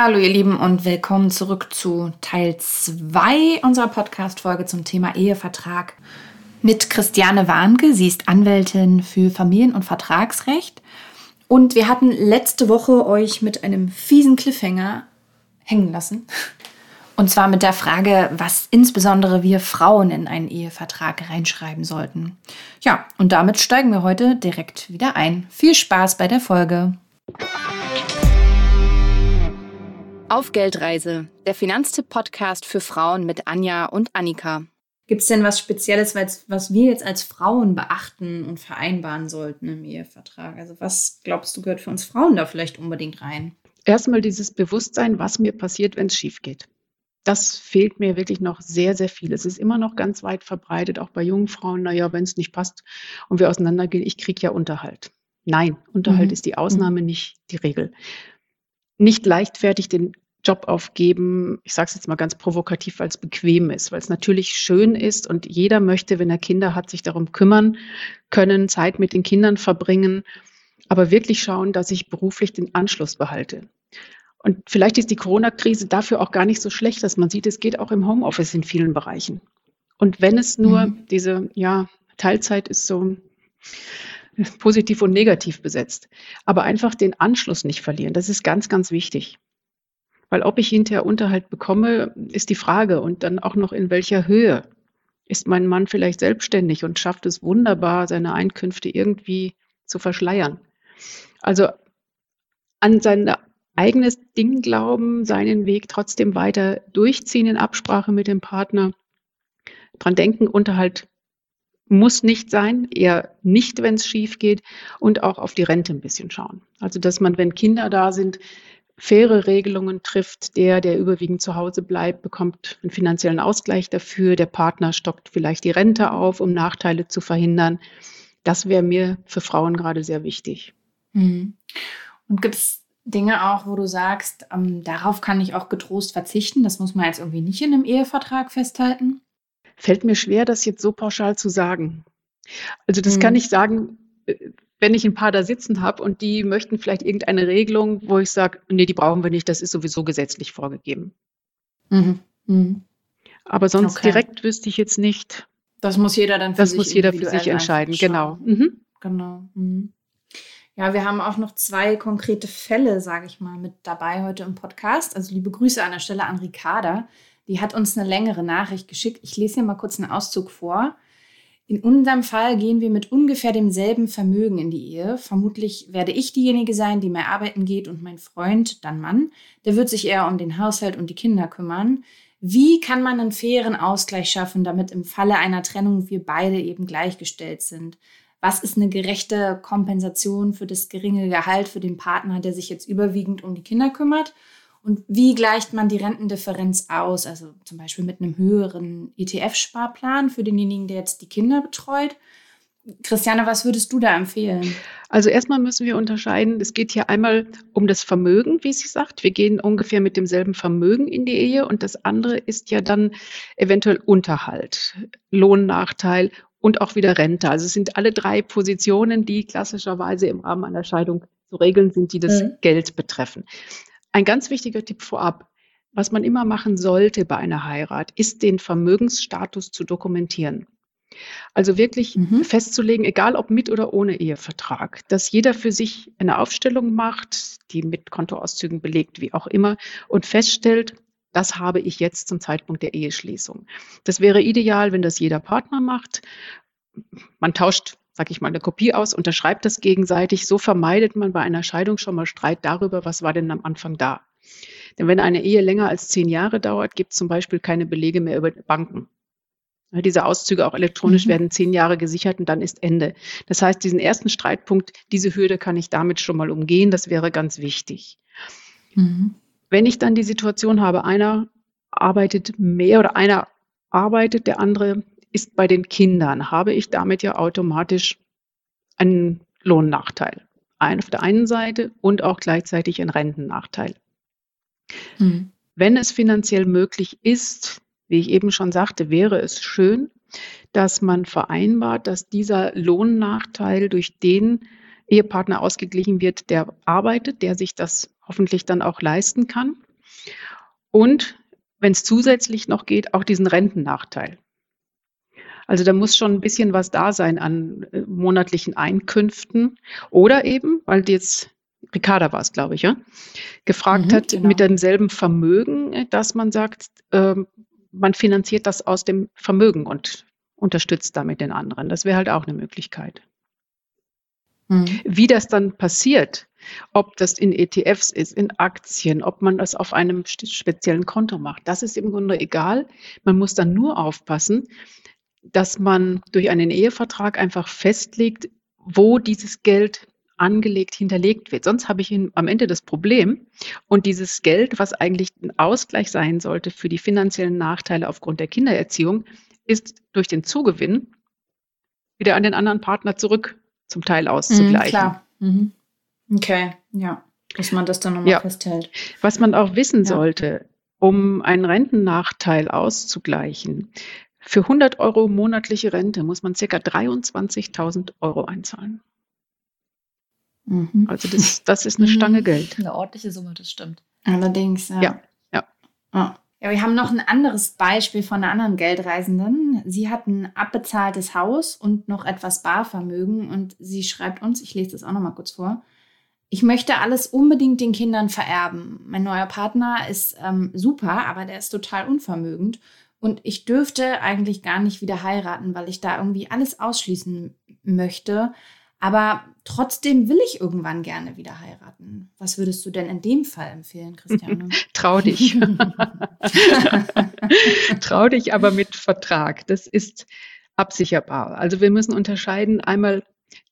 Hallo ihr Lieben und willkommen zurück zu Teil 2 unserer Podcast-Folge zum Thema Ehevertrag mit Christiane Warnke. Sie ist Anwältin für Familien- und Vertragsrecht. Und wir hatten letzte Woche euch mit einem fiesen Cliffhanger hängen lassen. Und zwar mit der Frage, was insbesondere wir Frauen in einen Ehevertrag reinschreiben sollten. Ja, und damit steigen wir heute direkt wieder ein. Viel Spaß bei der Folge. Auf Geldreise, der Finanztipp-Podcast für Frauen mit Anja und Annika. Gibt es denn was Spezielles, was wir jetzt als Frauen beachten und vereinbaren sollten im Ehevertrag? Also was glaubst du gehört für uns Frauen da vielleicht unbedingt rein? Erstmal dieses Bewusstsein, was mir passiert, wenn es schief geht. Das fehlt mir wirklich noch sehr, sehr viel. Es ist immer noch ganz weit verbreitet, auch bei jungen Frauen. Naja, wenn es nicht passt und wir auseinandergehen, ich kriege ja Unterhalt. Nein, Unterhalt mhm. ist die Ausnahme, mhm. nicht die Regel nicht leichtfertig den Job aufgeben, ich sage es jetzt mal ganz provokativ, weil es bequem ist, weil es natürlich schön ist und jeder möchte, wenn er Kinder hat, sich darum kümmern können, Zeit mit den Kindern verbringen, aber wirklich schauen, dass ich beruflich den Anschluss behalte. Und vielleicht ist die Corona-Krise dafür auch gar nicht so schlecht, dass man sieht, es geht auch im Homeoffice in vielen Bereichen. Und wenn es nur mhm. diese, ja, Teilzeit ist so, positiv und negativ besetzt. Aber einfach den Anschluss nicht verlieren, das ist ganz, ganz wichtig. Weil ob ich hinterher Unterhalt bekomme, ist die Frage. Und dann auch noch in welcher Höhe. Ist mein Mann vielleicht selbstständig und schafft es wunderbar, seine Einkünfte irgendwie zu verschleiern? Also an sein eigenes Ding glauben, seinen Weg trotzdem weiter durchziehen in Absprache mit dem Partner. Dran denken, Unterhalt muss nicht sein, eher nicht, wenn es schief geht und auch auf die Rente ein bisschen schauen. Also, dass man, wenn Kinder da sind, faire Regelungen trifft. Der, der überwiegend zu Hause bleibt, bekommt einen finanziellen Ausgleich dafür. Der Partner stockt vielleicht die Rente auf, um Nachteile zu verhindern. Das wäre mir für Frauen gerade sehr wichtig. Mhm. Und gibt es Dinge auch, wo du sagst, ähm, darauf kann ich auch getrost verzichten? Das muss man jetzt irgendwie nicht in einem Ehevertrag festhalten? Fällt mir schwer, das jetzt so pauschal zu sagen. Also das mhm. kann ich sagen, äh, wenn ich ein paar da sitzen habe und die möchten vielleicht irgendeine Regelung, wo ich sage, nee, die brauchen wir nicht, das ist sowieso gesetzlich vorgegeben. Mhm. Mhm. Aber sonst okay. direkt wüsste ich jetzt nicht. Das muss jeder dann für das sich muss jeder für sich entscheiden, genau. Mhm. Genau. Mhm. Ja, wir haben auch noch zwei konkrete Fälle, sage ich mal, mit dabei heute im Podcast. Also liebe Grüße an der Stelle an Ricarda. Die hat uns eine längere Nachricht geschickt. Ich lese hier mal kurz einen Auszug vor. In unserem Fall gehen wir mit ungefähr demselben Vermögen in die Ehe. Vermutlich werde ich diejenige sein, die mehr arbeiten geht und mein Freund, dann Mann, der wird sich eher um den Haushalt und die Kinder kümmern. Wie kann man einen fairen Ausgleich schaffen, damit im Falle einer Trennung wir beide eben gleichgestellt sind? Was ist eine gerechte Kompensation für das geringe Gehalt für den Partner, der sich jetzt überwiegend um die Kinder kümmert? Und wie gleicht man die Rentendifferenz aus? Also zum Beispiel mit einem höheren ETF-Sparplan für denjenigen, der jetzt die Kinder betreut. Christiane, was würdest du da empfehlen? Also erstmal müssen wir unterscheiden, es geht hier einmal um das Vermögen, wie sie sagt. Wir gehen ungefähr mit demselben Vermögen in die Ehe und das andere ist ja dann eventuell Unterhalt, Lohnnachteil und auch wieder Rente. Also es sind alle drei Positionen, die klassischerweise im Rahmen einer Scheidung zu regeln sind, die das mhm. Geld betreffen. Ein ganz wichtiger Tipp vorab. Was man immer machen sollte bei einer Heirat, ist den Vermögensstatus zu dokumentieren. Also wirklich mhm. festzulegen, egal ob mit oder ohne Ehevertrag, dass jeder für sich eine Aufstellung macht, die mit Kontoauszügen belegt, wie auch immer, und feststellt, das habe ich jetzt zum Zeitpunkt der Eheschließung. Das wäre ideal, wenn das jeder Partner macht. Man tauscht sag ich mal, eine Kopie aus, unterschreibt das gegenseitig. So vermeidet man bei einer Scheidung schon mal Streit darüber, was war denn am Anfang da. Denn wenn eine Ehe länger als zehn Jahre dauert, gibt es zum Beispiel keine Belege mehr über Banken. Diese Auszüge auch elektronisch mhm. werden zehn Jahre gesichert und dann ist Ende. Das heißt, diesen ersten Streitpunkt, diese Hürde kann ich damit schon mal umgehen. Das wäre ganz wichtig. Mhm. Wenn ich dann die Situation habe, einer arbeitet mehr oder einer arbeitet, der andere ist bei den Kindern, habe ich damit ja automatisch einen Lohnnachteil. Ein auf der einen Seite und auch gleichzeitig einen Rentennachteil. Mhm. Wenn es finanziell möglich ist, wie ich eben schon sagte, wäre es schön, dass man vereinbart, dass dieser Lohnnachteil durch den Ehepartner ausgeglichen wird, der arbeitet, der sich das hoffentlich dann auch leisten kann. und wenn es zusätzlich noch geht, auch diesen Rentennachteil. Also da muss schon ein bisschen was da sein an äh, monatlichen Einkünften oder eben, weil jetzt Ricarda war es, glaube ich, ja, gefragt mhm, hat genau. mit demselben Vermögen, äh, dass man sagt, äh, man finanziert das aus dem Vermögen und unterstützt damit den anderen. Das wäre halt auch eine Möglichkeit. Mhm. Wie das dann passiert, ob das in ETFs ist, in Aktien, ob man das auf einem speziellen Konto macht, das ist im Grunde egal. Man muss dann nur aufpassen, dass man durch einen Ehevertrag einfach festlegt, wo dieses Geld angelegt, hinterlegt wird. Sonst habe ich am Ende das Problem und dieses Geld, was eigentlich ein Ausgleich sein sollte für die finanziellen Nachteile aufgrund der Kindererziehung, ist durch den Zugewinn wieder an den anderen Partner zurück zum Teil auszugleichen. Mhm, klar. Mhm. Okay, ja, dass man das dann nochmal ja. festhält. Was man auch wissen ja. sollte, um einen Rentennachteil auszugleichen, für 100 Euro monatliche Rente muss man ca. 23.000 Euro einzahlen. Mhm. Also das, das ist eine Stange Geld. Eine ordentliche Summe, das stimmt. Allerdings, ja. Ja, ja. Ah. Ja, wir haben noch ein anderes Beispiel von einer anderen Geldreisenden. Sie hat ein abbezahltes Haus und noch etwas Barvermögen und sie schreibt uns, ich lese das auch noch mal kurz vor. Ich möchte alles unbedingt den Kindern vererben. Mein neuer Partner ist ähm, super, aber der ist total unvermögend und ich dürfte eigentlich gar nicht wieder heiraten, weil ich da irgendwie alles ausschließen möchte. Aber trotzdem will ich irgendwann gerne wieder heiraten. Was würdest du denn in dem Fall empfehlen, Christiane? Trau dich. Trau dich aber mit Vertrag. Das ist absicherbar. Also wir müssen unterscheiden einmal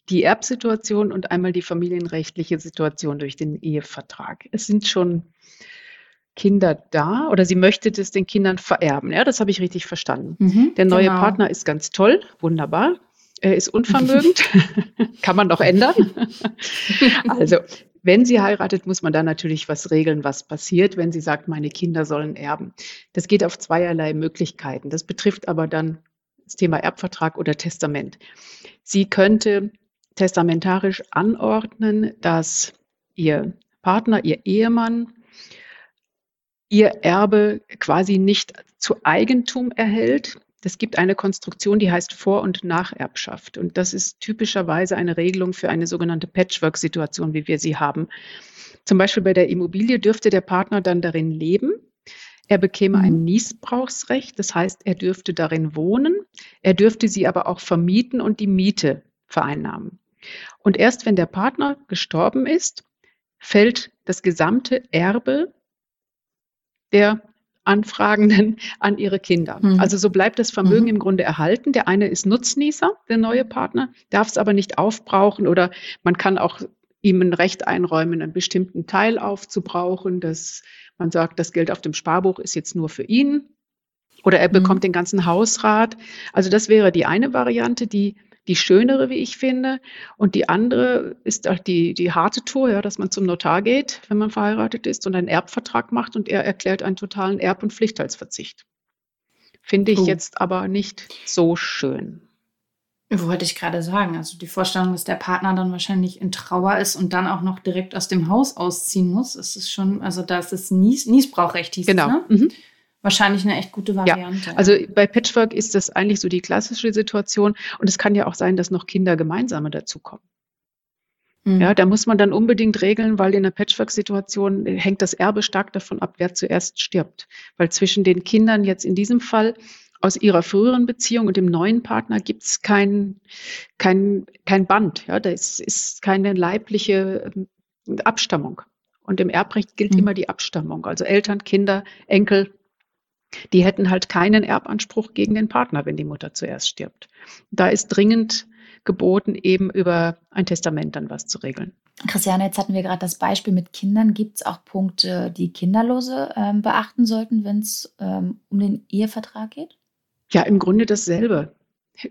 die Erbsituation und einmal die familienrechtliche Situation durch den Ehevertrag. Es sind schon Kinder da oder sie möchte das den Kindern vererben. Ja, das habe ich richtig verstanden. Mhm, Der neue genau. Partner ist ganz toll, wunderbar. Er ist unvermögend, kann man doch ändern. also, wenn sie heiratet, muss man da natürlich was regeln, was passiert, wenn sie sagt, meine Kinder sollen erben. Das geht auf zweierlei Möglichkeiten. Das betrifft aber dann das Thema Erbvertrag oder Testament. Sie könnte testamentarisch anordnen, dass ihr Partner, ihr Ehemann ihr Erbe quasi nicht zu Eigentum erhält, es gibt eine Konstruktion, die heißt Vor- und Nacherbschaft. Und das ist typischerweise eine Regelung für eine sogenannte Patchwork-Situation, wie wir sie haben. Zum Beispiel bei der Immobilie dürfte der Partner dann darin leben. Er bekäme ein mhm. Niesbrauchsrecht, das heißt, er dürfte darin wohnen. Er dürfte sie aber auch vermieten und die Miete vereinnahmen. Und erst wenn der Partner gestorben ist, fällt das gesamte Erbe der Anfragenden an ihre Kinder. Mhm. Also so bleibt das Vermögen mhm. im Grunde erhalten. Der eine ist Nutznießer, der neue Partner, darf es aber nicht aufbrauchen oder man kann auch ihm ein Recht einräumen, einen bestimmten Teil aufzubrauchen, dass man sagt, das Geld auf dem Sparbuch ist jetzt nur für ihn oder er bekommt mhm. den ganzen Hausrat. Also das wäre die eine Variante, die die schönere, wie ich finde. Und die andere ist auch die, die harte Tour, ja, dass man zum Notar geht, wenn man verheiratet ist und einen Erbvertrag macht und er erklärt einen totalen Erb- und Pflichtteilsverzicht. Finde ich oh. jetzt aber nicht so schön. Wollte ich gerade sagen. Also die Vorstellung, dass der Partner dann wahrscheinlich in Trauer ist und dann auch noch direkt aus dem Haus ausziehen muss, ist es schon, also da ist es Nies, Niesbrauchrecht hieß genau. es, ne? Mhm. Wahrscheinlich eine echt gute Variante. Ja, also bei Patchwork ist das eigentlich so die klassische Situation. Und es kann ja auch sein, dass noch Kinder gemeinsame dazukommen. Mhm. Ja, da muss man dann unbedingt regeln, weil in einer Patchwork-Situation hängt das Erbe stark davon ab, wer zuerst stirbt. Weil zwischen den Kindern jetzt in diesem Fall aus ihrer früheren Beziehung und dem neuen Partner gibt es kein, kein, kein Band. Ja, da ist, ist keine leibliche ähm, Abstammung. Und im Erbrecht gilt mhm. immer die Abstammung. Also Eltern, Kinder, Enkel, die hätten halt keinen Erbanspruch gegen den Partner, wenn die Mutter zuerst stirbt. Da ist dringend geboten, eben über ein Testament dann was zu regeln. Christiane, jetzt hatten wir gerade das Beispiel mit Kindern. Gibt es auch Punkte, die Kinderlose ähm, beachten sollten, wenn es ähm, um den Ehevertrag geht? Ja, im Grunde dasselbe.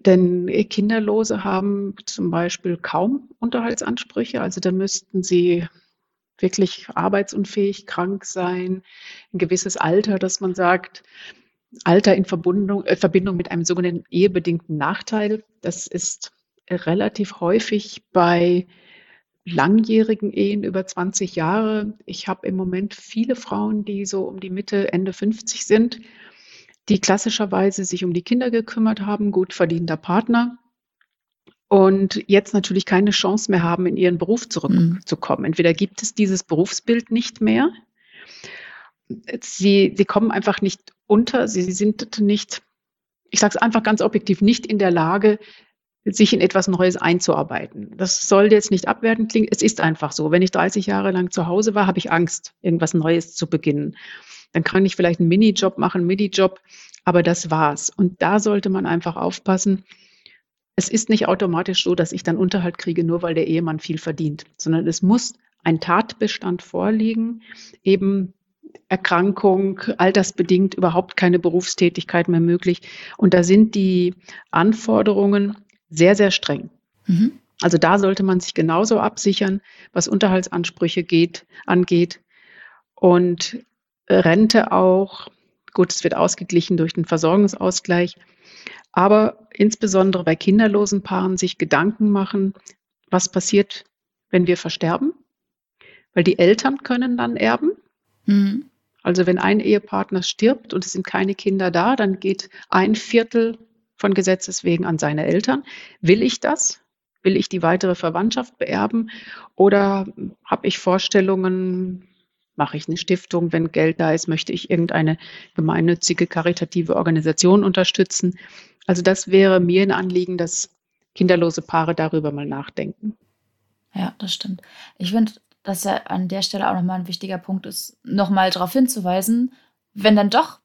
Denn Kinderlose haben zum Beispiel kaum Unterhaltsansprüche. Also da müssten sie wirklich arbeitsunfähig, krank sein, ein gewisses Alter, dass man sagt, Alter in Verbindung, äh, Verbindung mit einem sogenannten ehebedingten Nachteil. Das ist relativ häufig bei langjährigen Ehen über 20 Jahre. Ich habe im Moment viele Frauen, die so um die Mitte, Ende 50 sind, die klassischerweise sich um die Kinder gekümmert haben, gut verdienter Partner und jetzt natürlich keine Chance mehr haben, in ihren Beruf zurückzukommen. Mhm. Entweder gibt es dieses Berufsbild nicht mehr, sie, sie kommen einfach nicht unter, sie sind nicht, ich sage es einfach ganz objektiv, nicht in der Lage, sich in etwas Neues einzuarbeiten. Das soll jetzt nicht abwertend klingen, es ist einfach so. Wenn ich 30 Jahre lang zu Hause war, habe ich Angst, irgendwas Neues zu beginnen. Dann kann ich vielleicht einen Minijob machen, einen Minijob, aber das war's. Und da sollte man einfach aufpassen. Es ist nicht automatisch so, dass ich dann Unterhalt kriege, nur weil der Ehemann viel verdient, sondern es muss ein Tatbestand vorliegen, eben Erkrankung, altersbedingt überhaupt keine Berufstätigkeit mehr möglich. Und da sind die Anforderungen sehr, sehr streng. Mhm. Also da sollte man sich genauso absichern, was Unterhaltsansprüche geht, angeht. Und Rente auch. Gut, es wird ausgeglichen durch den Versorgungsausgleich. Aber insbesondere bei kinderlosen Paaren sich Gedanken machen, was passiert, wenn wir versterben? Weil die Eltern können dann erben. Mhm. Also wenn ein Ehepartner stirbt und es sind keine Kinder da, dann geht ein Viertel von Gesetzes wegen an seine Eltern. Will ich das? Will ich die weitere Verwandtschaft beerben? Oder habe ich Vorstellungen, mache ich eine Stiftung, wenn Geld da ist, möchte ich irgendeine gemeinnützige, karitative Organisation unterstützen? Also das wäre mir ein Anliegen, dass kinderlose Paare darüber mal nachdenken. Ja, das stimmt. Ich finde, dass ja an der Stelle auch nochmal ein wichtiger Punkt ist, nochmal darauf hinzuweisen, wenn dann doch,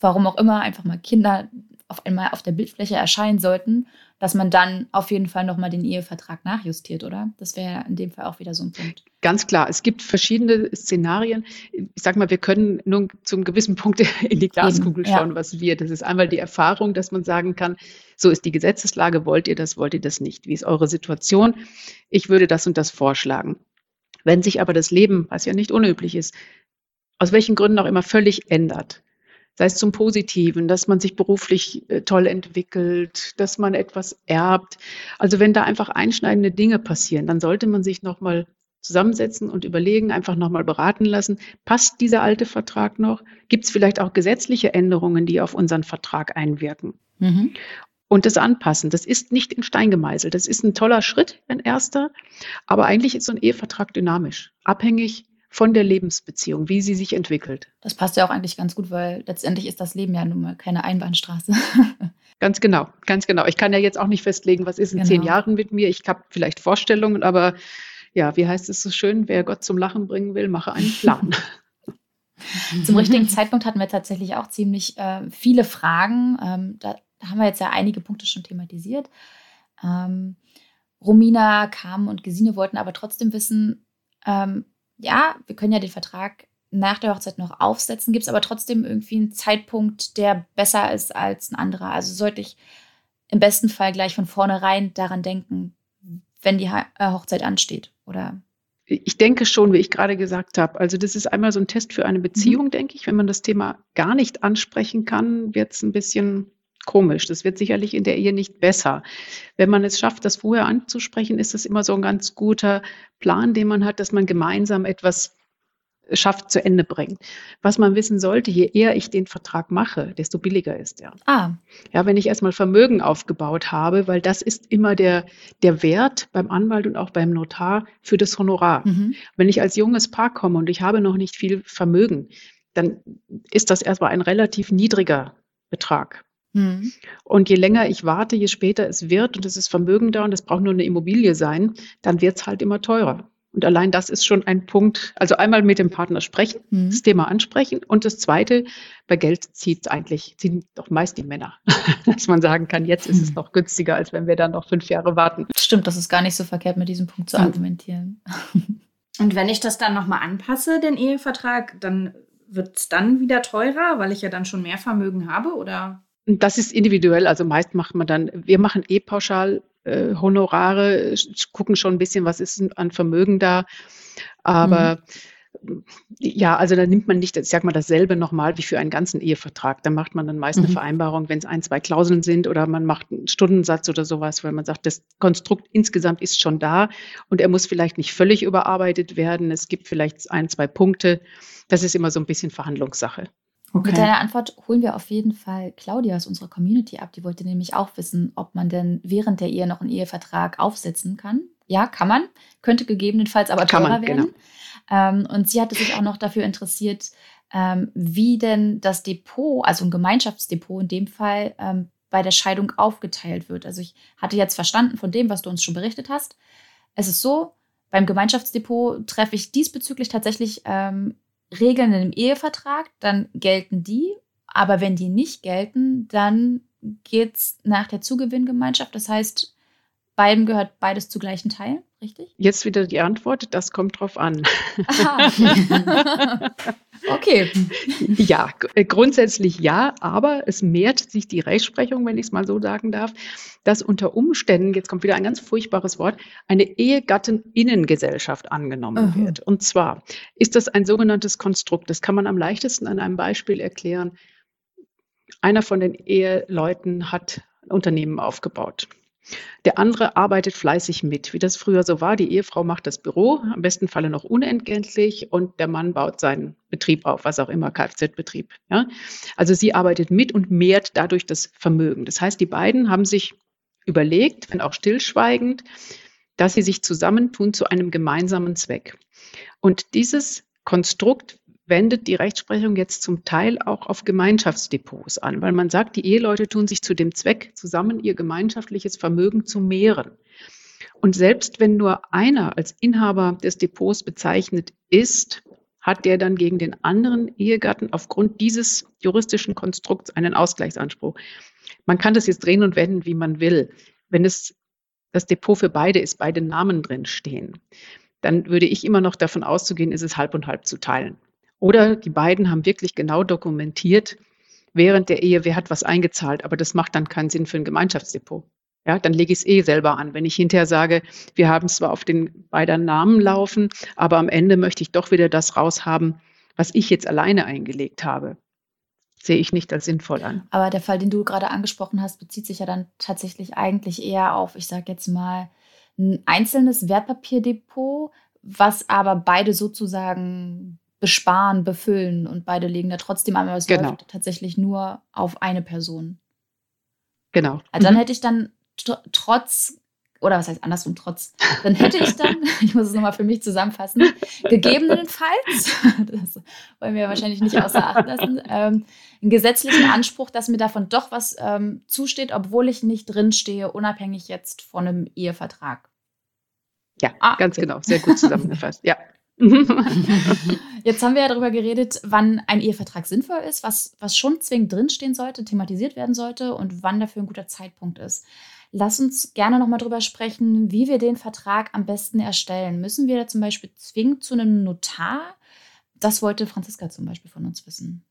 warum auch immer, einfach mal Kinder auf einmal auf der Bildfläche erscheinen sollten, dass man dann auf jeden Fall nochmal den Ehevertrag nachjustiert, oder? Das wäre ja in dem Fall auch wieder so ein Punkt. Ganz klar, es gibt verschiedene Szenarien. Ich sag mal, wir können nur zum gewissen Punkt in die Glaskugel schauen, ja. was wir. Das ist einmal die Erfahrung, dass man sagen kann, so ist die Gesetzeslage, wollt ihr das, wollt ihr das nicht? Wie ist eure Situation? Ich würde das und das vorschlagen. Wenn sich aber das Leben, was ja nicht unüblich ist, aus welchen Gründen auch immer völlig ändert, sei es zum Positiven, dass man sich beruflich äh, toll entwickelt, dass man etwas erbt. Also wenn da einfach einschneidende Dinge passieren, dann sollte man sich nochmal zusammensetzen und überlegen, einfach nochmal beraten lassen, passt dieser alte Vertrag noch? Gibt es vielleicht auch gesetzliche Änderungen, die auf unseren Vertrag einwirken? Mhm. Und das anpassen. Das ist nicht in Stein gemeißelt. Das ist ein toller Schritt, ein erster. Aber eigentlich ist so ein Ehevertrag dynamisch, abhängig von der Lebensbeziehung, wie sie sich entwickelt. Das passt ja auch eigentlich ganz gut, weil letztendlich ist das Leben ja nun mal keine Einbahnstraße. ganz genau, ganz genau. Ich kann ja jetzt auch nicht festlegen, was ist in genau. zehn Jahren mit mir. Ich habe vielleicht Vorstellungen, aber ja, wie heißt es so schön, wer Gott zum Lachen bringen will, mache einen Plan. Zum richtigen Zeitpunkt hatten wir tatsächlich auch ziemlich äh, viele Fragen. Ähm, da haben wir jetzt ja einige Punkte schon thematisiert. Ähm, Romina, Carmen und Gesine wollten aber trotzdem wissen, ähm, ja, wir können ja den Vertrag nach der Hochzeit noch aufsetzen, gibt es aber trotzdem irgendwie einen Zeitpunkt, der besser ist als ein anderer. Also sollte ich im besten Fall gleich von vornherein daran denken, wenn die äh, Hochzeit ansteht, oder? Ich denke schon, wie ich gerade gesagt habe. Also das ist einmal so ein Test für eine Beziehung, mhm. denke ich. Wenn man das Thema gar nicht ansprechen kann, wird es ein bisschen komisch. Das wird sicherlich in der Ehe nicht besser. Wenn man es schafft, das vorher anzusprechen, ist das immer so ein ganz guter Plan, den man hat, dass man gemeinsam etwas schafft, zu Ende bringt. Was man wissen sollte, je eher ich den Vertrag mache, desto billiger ist er. Ah. Ja, wenn ich erstmal Vermögen aufgebaut habe, weil das ist immer der, der Wert beim Anwalt und auch beim Notar für das Honorar. Mhm. Wenn ich als junges Paar komme und ich habe noch nicht viel Vermögen, dann ist das erstmal ein relativ niedriger Betrag. Mhm. Und je länger ich warte, je später es wird und es ist Vermögen da und es braucht nur eine Immobilie sein, dann wird es halt immer teurer. Und allein das ist schon ein Punkt. Also einmal mit dem Partner sprechen, mhm. das Thema ansprechen. Und das Zweite, bei Geld zieht eigentlich, ziehen doch meist die Männer. Dass man sagen kann, jetzt ist es mhm. noch günstiger, als wenn wir dann noch fünf Jahre warten. Stimmt, das ist gar nicht so verkehrt, mit diesem Punkt zu mhm. argumentieren. Und wenn ich das dann nochmal anpasse, den Ehevertrag, dann wird es dann wieder teurer, weil ich ja dann schon mehr Vermögen habe, oder? Das ist individuell. Also meist macht man dann, wir machen eh pauschal äh, Honorare, gucken schon ein bisschen, was ist an Vermögen da. Aber Ja, also da nimmt man nicht, ich sag mal, dasselbe nochmal wie für einen ganzen Ehevertrag. Da macht man dann meist eine mhm. Vereinbarung, wenn es ein, zwei Klauseln sind oder man macht einen Stundensatz oder sowas, weil man sagt, das Konstrukt insgesamt ist schon da und er muss vielleicht nicht völlig überarbeitet werden. Es gibt vielleicht ein, zwei Punkte. Das ist immer so ein bisschen Verhandlungssache. Okay. Mit deiner Antwort holen wir auf jeden Fall Claudia aus unserer Community ab. Die wollte nämlich auch wissen, ob man denn während der Ehe noch einen Ehevertrag aufsetzen kann. Ja, kann man. Könnte gegebenenfalls aber teurer man, werden. Genau. Ähm, und sie hatte sich auch noch dafür interessiert, ähm, wie denn das Depot, also ein Gemeinschaftsdepot in dem Fall, ähm, bei der Scheidung aufgeteilt wird. Also ich hatte jetzt verstanden von dem, was du uns schon berichtet hast. Es ist so, beim Gemeinschaftsdepot treffe ich diesbezüglich tatsächlich ähm, Regeln dem Ehevertrag, dann gelten die. Aber wenn die nicht gelten, dann geht es nach der Zugewinngemeinschaft. Das heißt, beiden gehört beides zu gleichen Teilen richtig? Jetzt wieder die Antwort, das kommt drauf an. okay. Ja, äh, grundsätzlich ja, aber es mehrt sich die Rechtsprechung, wenn ich es mal so sagen darf, dass unter Umständen, jetzt kommt wieder ein ganz furchtbares Wort, eine Ehegatteninnengesellschaft angenommen mhm. wird. Und zwar ist das ein sogenanntes Konstrukt. Das kann man am leichtesten an einem Beispiel erklären. Einer von den Eheleuten hat ein Unternehmen aufgebaut. Der andere arbeitet fleißig mit, wie das früher so war. Die Ehefrau macht das Büro, am besten Falle noch unentgeltlich, und der Mann baut seinen Betrieb auf, was auch immer, Kfz-Betrieb. Ja? Also sie arbeitet mit und mehrt dadurch das Vermögen. Das heißt, die beiden haben sich überlegt, wenn auch stillschweigend, dass sie sich zusammentun zu einem gemeinsamen Zweck. Und dieses Konstrukt wendet die Rechtsprechung jetzt zum Teil auch auf Gemeinschaftsdepots an, weil man sagt, die Eheleute tun sich zu dem Zweck zusammen, ihr gemeinschaftliches Vermögen zu mehren. Und selbst wenn nur einer als Inhaber des Depots bezeichnet ist, hat der dann gegen den anderen Ehegatten aufgrund dieses juristischen Konstrukts einen Ausgleichsanspruch. Man kann das jetzt drehen und wenden, wie man will. Wenn es das Depot für beide ist, beide Namen drin stehen, dann würde ich immer noch davon auszugehen, ist es halb und halb zu teilen. Oder die beiden haben wirklich genau dokumentiert, während der Ehe, wer hat was eingezahlt, aber das macht dann keinen Sinn für ein Gemeinschaftsdepot. Ja, dann lege ich es eh selber an. Wenn ich hinterher sage, wir haben zwar auf den beiden Namen laufen, aber am Ende möchte ich doch wieder das raushaben, was ich jetzt alleine eingelegt habe, sehe ich nicht als sinnvoll an. Aber der Fall, den du gerade angesprochen hast, bezieht sich ja dann tatsächlich eigentlich eher auf, ich sage jetzt mal, ein einzelnes Wertpapierdepot, was aber beide sozusagen besparen, befüllen und beide legen da trotzdem einmal, es genau. läuft tatsächlich nur auf eine Person. Genau. Also dann mhm. hätte ich dann trotz, oder was heißt andersrum, trotz, dann hätte ich dann, ich muss es nochmal für mich zusammenfassen, gegebenenfalls, das wollen wir wahrscheinlich nicht außer Acht lassen, ähm, einen gesetzlichen Anspruch, dass mir davon doch was ähm, zusteht, obwohl ich nicht drinstehe, unabhängig jetzt von einem Ehevertrag. Ja, ah, ganz okay. genau, sehr gut zusammengefasst. Ja. Jetzt haben wir ja darüber geredet, wann ein Ehevertrag sinnvoll ist, was, was schon zwingend drinstehen sollte, thematisiert werden sollte und wann dafür ein guter Zeitpunkt ist. Lass uns gerne nochmal darüber sprechen, wie wir den Vertrag am besten erstellen. Müssen wir da zum Beispiel zwingend zu einem Notar? Das wollte Franziska zum Beispiel von uns wissen.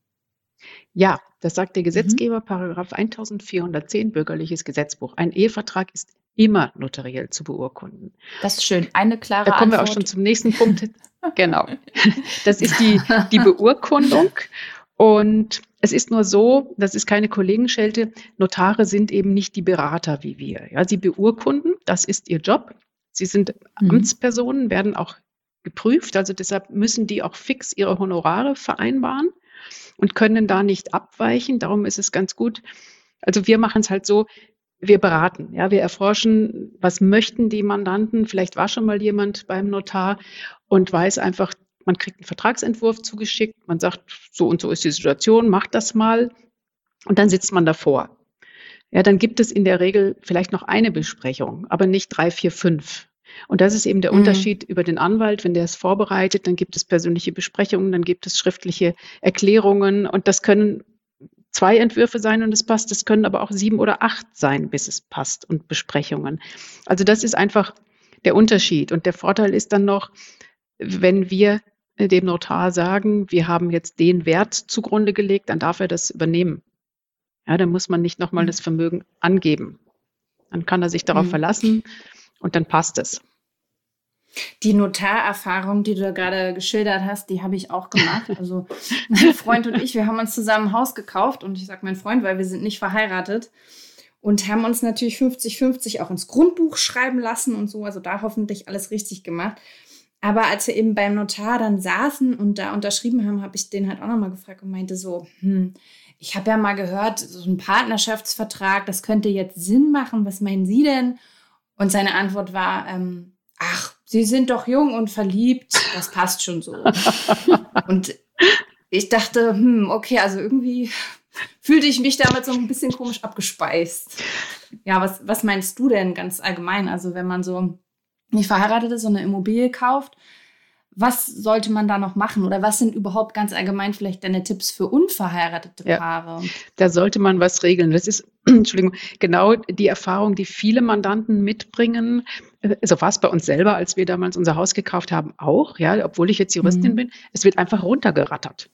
Ja, das sagt der mhm. Gesetzgeber, mhm. Paragraph 1410 Bürgerliches Gesetzbuch. Ein Ehevertrag ist immer notariell zu beurkunden. Das ist schön. Eine klare Da kommen Antwort. wir auch schon zum nächsten Punkt. genau. Das ist die, die Beurkundung. Und es ist nur so, das ist keine Kollegenschelte, Notare sind eben nicht die Berater wie wir. Ja, sie beurkunden, das ist ihr Job. Sie sind mhm. Amtspersonen, werden auch geprüft, also deshalb müssen die auch fix ihre Honorare vereinbaren und können da nicht abweichen. Darum ist es ganz gut. Also wir machen es halt so, wir beraten, ja, wir erforschen, was möchten die Mandanten. Vielleicht war schon mal jemand beim Notar und weiß einfach, man kriegt einen Vertragsentwurf zugeschickt, man sagt, so und so ist die Situation, macht das mal und dann sitzt man davor. Ja, dann gibt es in der Regel vielleicht noch eine Besprechung, aber nicht drei, vier, fünf. Und das ist eben der mhm. Unterschied über den Anwalt. Wenn der es vorbereitet, dann gibt es persönliche Besprechungen, dann gibt es schriftliche Erklärungen und das können zwei Entwürfe sein und es passt. Es können aber auch sieben oder acht sein, bis es passt und Besprechungen. Also das ist einfach der Unterschied. Und der Vorteil ist dann noch, wenn wir dem Notar sagen, wir haben jetzt den Wert zugrunde gelegt, dann darf er das übernehmen. Ja, dann muss man nicht nochmal mhm. das Vermögen angeben. Dann kann er sich darauf mhm. verlassen und dann passt es. Die Notarerfahrung, die du da gerade geschildert hast, die habe ich auch gemacht. Also mein Freund und ich, wir haben uns zusammen ein Haus gekauft und ich sage mein Freund, weil wir sind nicht verheiratet und haben uns natürlich 50-50 auch ins Grundbuch schreiben lassen und so, also da hoffentlich alles richtig gemacht. Aber als wir eben beim Notar dann saßen und da unterschrieben haben, habe ich den halt auch nochmal gefragt und meinte so, hm, ich habe ja mal gehört, so ein Partnerschaftsvertrag, das könnte jetzt Sinn machen. Was meinen Sie denn? Und seine Antwort war, ähm, ach, Sie sind doch jung und verliebt, das passt schon so. und ich dachte, hm, okay, also irgendwie fühlte ich mich damit so ein bisschen komisch abgespeist. Ja, was, was meinst du denn ganz allgemein? Also wenn man so nicht verheiratet ist und eine Immobilie kauft, was sollte man da noch machen? Oder was sind überhaupt ganz allgemein vielleicht deine Tipps für unverheiratete Paare? Ja, da sollte man was regeln. Das ist, Entschuldigung, genau die Erfahrung, die viele Mandanten mitbringen. So war es bei uns selber, als wir damals unser Haus gekauft haben, auch, ja, obwohl ich jetzt Juristin mhm. bin. Es wird einfach runtergerattert.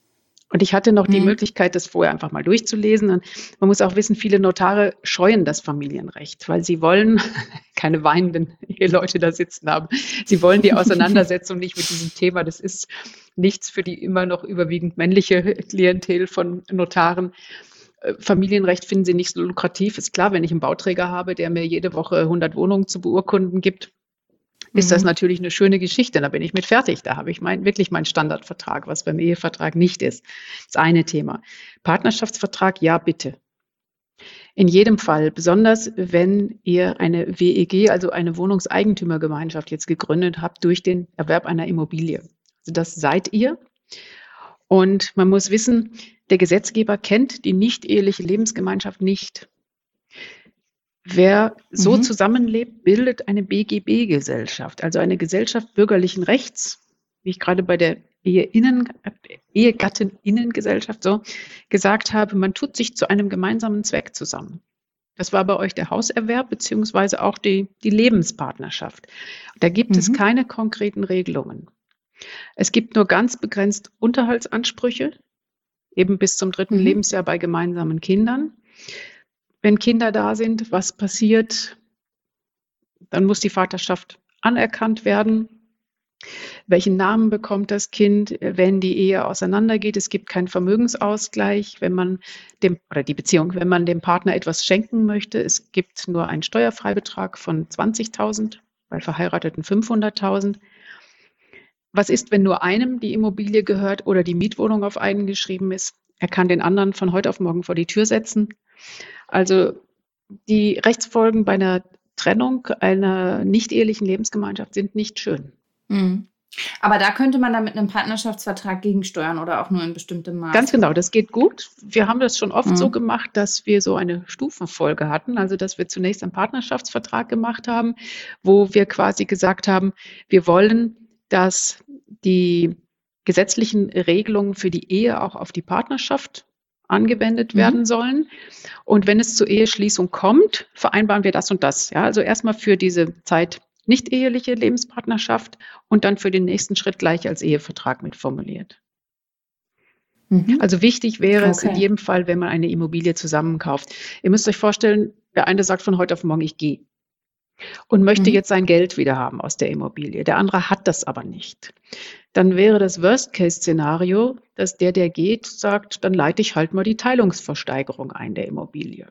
Und ich hatte noch die mhm. Möglichkeit, das vorher einfach mal durchzulesen. Und man muss auch wissen, viele Notare scheuen das Familienrecht, weil sie wollen keine weinenden Eheleute da sitzen haben. Sie wollen die Auseinandersetzung nicht mit diesem Thema. Das ist nichts für die immer noch überwiegend männliche Klientel von Notaren. Äh, Familienrecht finden sie nicht so lukrativ. Ist klar, wenn ich einen Bauträger habe, der mir jede Woche 100 Wohnungen zu beurkunden gibt, ist mhm. das natürlich eine schöne Geschichte. Da bin ich mit fertig. Da habe ich mein, wirklich meinen Standardvertrag, was beim Ehevertrag nicht ist. Das eine Thema. Partnerschaftsvertrag, ja, bitte. In jedem Fall, besonders wenn ihr eine WEG, also eine Wohnungseigentümergemeinschaft jetzt gegründet habt durch den Erwerb einer Immobilie. Also das seid ihr. Und man muss wissen, der Gesetzgeber kennt die nicht eheliche Lebensgemeinschaft nicht. Wer so mhm. zusammenlebt, bildet eine BGB-Gesellschaft, also eine Gesellschaft bürgerlichen Rechts, wie ich gerade bei der Eheinnen, Ehegattin-Innengesellschaft so gesagt habe. Man tut sich zu einem gemeinsamen Zweck zusammen. Das war bei euch der Hauserwerb beziehungsweise auch die, die Lebenspartnerschaft. Da gibt mhm. es keine konkreten Regelungen. Es gibt nur ganz begrenzt Unterhaltsansprüche, eben bis zum dritten mhm. Lebensjahr bei gemeinsamen Kindern wenn Kinder da sind, was passiert, dann muss die Vaterschaft anerkannt werden. Welchen Namen bekommt das Kind, wenn die Ehe auseinandergeht? Es gibt keinen Vermögensausgleich, wenn man dem, oder die Beziehung, wenn man dem Partner etwas schenken möchte. Es gibt nur einen Steuerfreibetrag von 20.000, bei Verheirateten 500.000. Was ist, wenn nur einem die Immobilie gehört oder die Mietwohnung auf einen geschrieben ist? Er kann den anderen von heute auf morgen vor die Tür setzen. Also die Rechtsfolgen bei einer Trennung einer nicht ehelichen Lebensgemeinschaft sind nicht schön. Mhm. Aber da könnte man dann mit einem Partnerschaftsvertrag gegensteuern oder auch nur in bestimmtem Maß. Ganz genau, das geht gut. Wir haben das schon oft mhm. so gemacht, dass wir so eine Stufenfolge hatten, also dass wir zunächst einen Partnerschaftsvertrag gemacht haben, wo wir quasi gesagt haben, wir wollen, dass die gesetzlichen Regelungen für die Ehe auch auf die Partnerschaft angewendet mhm. werden sollen. Und wenn es zur Eheschließung kommt, vereinbaren wir das und das. Ja, also erstmal für diese Zeit nicht eheliche Lebenspartnerschaft und dann für den nächsten Schritt gleich als Ehevertrag mitformuliert. Mhm. Also wichtig wäre okay. es in jedem Fall, wenn man eine Immobilie zusammenkauft. Ihr müsst euch vorstellen, der eine sagt von heute auf morgen, ich gehe und möchte mhm. jetzt sein Geld wieder haben aus der Immobilie. Der andere hat das aber nicht. Dann wäre das Worst-Case-Szenario, dass der, der geht, sagt, dann leite ich halt mal die Teilungsversteigerung ein der Immobilie.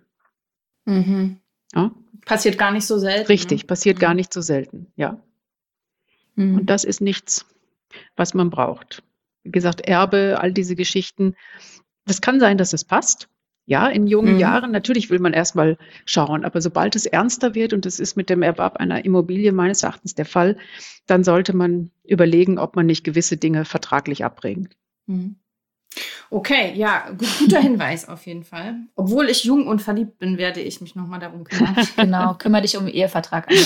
Mhm. Ja? Passiert gar nicht so selten. Richtig, ne? passiert mhm. gar nicht so selten, ja. Mhm. Und das ist nichts, was man braucht. Wie gesagt, Erbe, all diese Geschichten. Es kann sein, dass es passt. Ja, in jungen mhm. Jahren, natürlich will man erstmal schauen, aber sobald es ernster wird, und das ist mit dem Erwerb einer Immobilie meines Erachtens der Fall, dann sollte man überlegen, ob man nicht gewisse Dinge vertraglich abbringt. Mhm. Okay, ja, guter Hinweis auf jeden Fall. Obwohl ich jung und verliebt bin, werde ich mich nochmal darum kümmern. genau, kümmere dich um den Ehevertrag.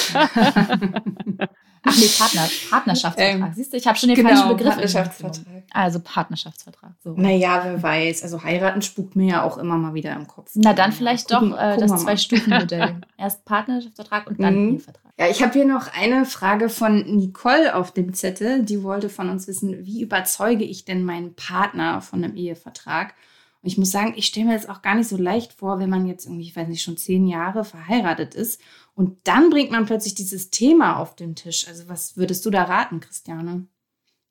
Nee, Partner, Partnerschaftsvertrag. Ähm, Siehst du, ich habe schon den genau, falschen Begriff. Partnerschaftsvertrag. Also Partnerschaftsvertrag. So. Naja, wer weiß. Also heiraten spukt mir ja auch immer mal wieder im Kopf. Na dann vielleicht gucken, doch äh, das Zwei-Stufen-Modell. Erst Partnerschaftsvertrag und dann mhm. Ehevertrag. Ja, ich habe hier noch eine Frage von Nicole auf dem Zettel. Die wollte von uns wissen, wie überzeuge ich denn meinen Partner von einem Ehevertrag? Und ich muss sagen, ich stelle mir das auch gar nicht so leicht vor, wenn man jetzt irgendwie, ich weiß nicht, schon zehn Jahre verheiratet ist und dann bringt man plötzlich dieses Thema auf den Tisch. Also was würdest du da raten, Christiane?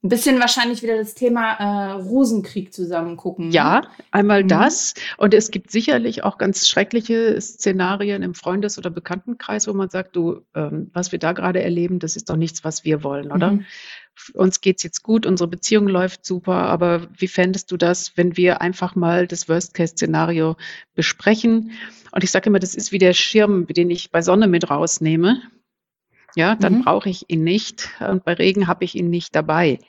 Ein bisschen wahrscheinlich wieder das Thema äh, Rosenkrieg zusammen gucken. Ne? Ja, einmal mhm. das. Und es gibt sicherlich auch ganz schreckliche Szenarien im Freundes- oder Bekanntenkreis, wo man sagt, du, ähm, was wir da gerade erleben, das ist doch nichts, was wir wollen, oder? Mhm. Uns geht's jetzt gut, unsere Beziehung läuft super, aber wie fändest du das, wenn wir einfach mal das Worst-Case-Szenario besprechen? Und ich sage immer, das ist wie der Schirm, den ich bei Sonne mit rausnehme. Ja, dann mhm. brauche ich ihn nicht und bei Regen habe ich ihn nicht dabei.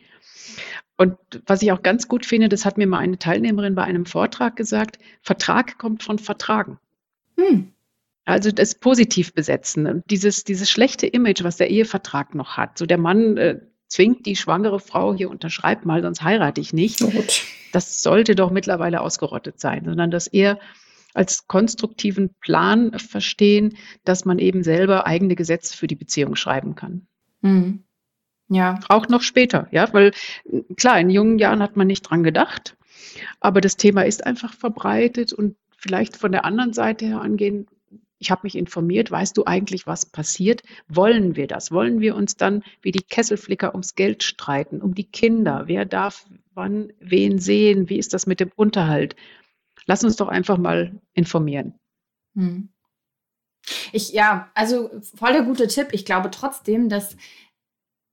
Und was ich auch ganz gut finde, das hat mir mal eine Teilnehmerin bei einem Vortrag gesagt, Vertrag kommt von Vertragen. Hm. Also das positiv besetzen. Und dieses, dieses schlechte Image, was der Ehevertrag noch hat. So der Mann äh, zwingt die schwangere Frau, hier unterschreib mal, sonst heirate ich nicht. Gut. Das sollte doch mittlerweile ausgerottet sein, sondern das eher als konstruktiven Plan verstehen, dass man eben selber eigene Gesetze für die Beziehung schreiben kann. Hm. Ja. Auch noch später, ja, weil klar, in jungen Jahren hat man nicht dran gedacht, aber das Thema ist einfach verbreitet und vielleicht von der anderen Seite her angehen. Ich habe mich informiert, weißt du eigentlich, was passiert? Wollen wir das? Wollen wir uns dann wie die Kesselflicker ums Geld streiten, um die Kinder? Wer darf wann wen sehen? Wie ist das mit dem Unterhalt? Lass uns doch einfach mal informieren. Hm. Ich, ja, also voll der gute Tipp. Ich glaube trotzdem, dass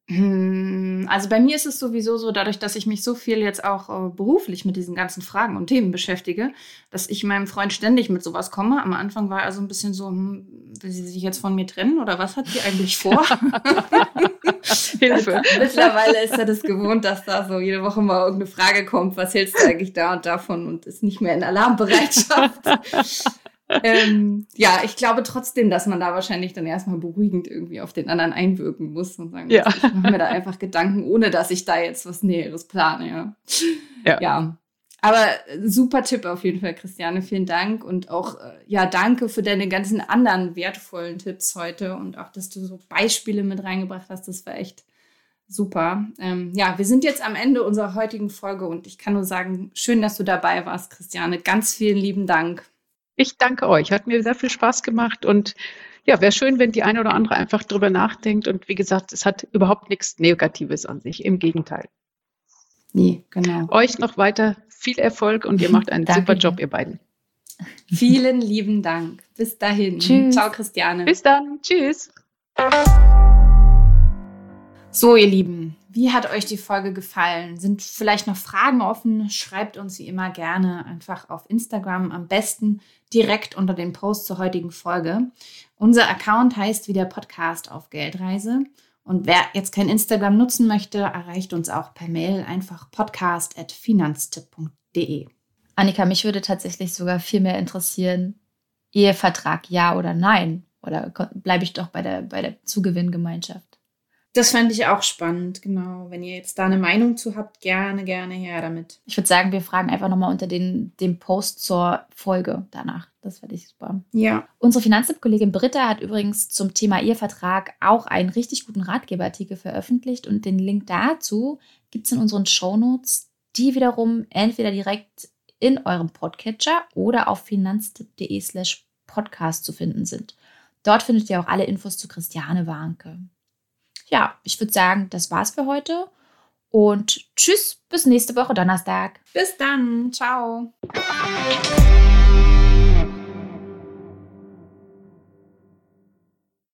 also bei mir ist es sowieso so, dadurch, dass ich mich so viel jetzt auch äh, beruflich mit diesen ganzen Fragen und Themen beschäftige, dass ich meinem Freund ständig mit sowas komme. Am Anfang war er so ein bisschen so, hm, will sie sich jetzt von mir trennen oder was hat sie eigentlich vor? Hilfe. Mittlerweile ist er das gewohnt, dass da so jede Woche mal irgendeine Frage kommt, was hältst du eigentlich da und davon und ist nicht mehr in Alarmbereitschaft ähm, ja, ich glaube trotzdem, dass man da wahrscheinlich dann erstmal beruhigend irgendwie auf den anderen einwirken muss und sagen, ja. ich mache mir da einfach Gedanken, ohne dass ich da jetzt was Näheres plane. Ja. ja. ja. Aber super Tipp auf jeden Fall, Christiane. Vielen Dank. Und auch, äh, ja, danke für deine ganzen anderen wertvollen Tipps heute und auch, dass du so Beispiele mit reingebracht hast. Das war echt super. Ähm, ja, wir sind jetzt am Ende unserer heutigen Folge und ich kann nur sagen, schön, dass du dabei warst, Christiane. Ganz vielen lieben Dank. Ich danke euch. Hat mir sehr viel Spaß gemacht und ja, wäre schön, wenn die eine oder andere einfach drüber nachdenkt. Und wie gesagt, es hat überhaupt nichts Negatives an sich. Im Gegenteil. Nee, genau. Euch noch weiter viel Erfolg und ihr macht einen super Job, ihr beiden. Vielen lieben Dank. Bis dahin. Tschüss. Ciao, Christiane. Bis dann. Tschüss. So, ihr Lieben, wie hat euch die Folge gefallen? Sind vielleicht noch Fragen offen? Schreibt uns wie immer gerne einfach auf Instagram, am besten direkt unter den Post zur heutigen Folge. Unser Account heißt wieder Podcast auf Geldreise. Und wer jetzt kein Instagram nutzen möchte, erreicht uns auch per Mail einfach podcast.finanztipp.de. Annika, mich würde tatsächlich sogar viel mehr interessieren, Ehevertrag ja oder nein? Oder bleibe ich doch bei der, bei der Zugewinngemeinschaft? Das fände ich auch spannend, genau. Wenn ihr jetzt da eine Meinung zu habt, gerne, gerne her damit. Ich würde sagen, wir fragen einfach nochmal unter den, dem Post zur Folge danach. Das fände ich super. Ja. Unsere Finanztipp-Kollegin Britta hat übrigens zum Thema Ehevertrag auch einen richtig guten Ratgeberartikel veröffentlicht und den Link dazu gibt es in unseren Shownotes, die wiederum entweder direkt in eurem Podcatcher oder auf finanztipp.de slash podcast zu finden sind. Dort findet ihr auch alle Infos zu Christiane Warnke ja, ich würde sagen, das war's für heute. Und tschüss, bis nächste Woche Donnerstag. Bis dann. Ciao.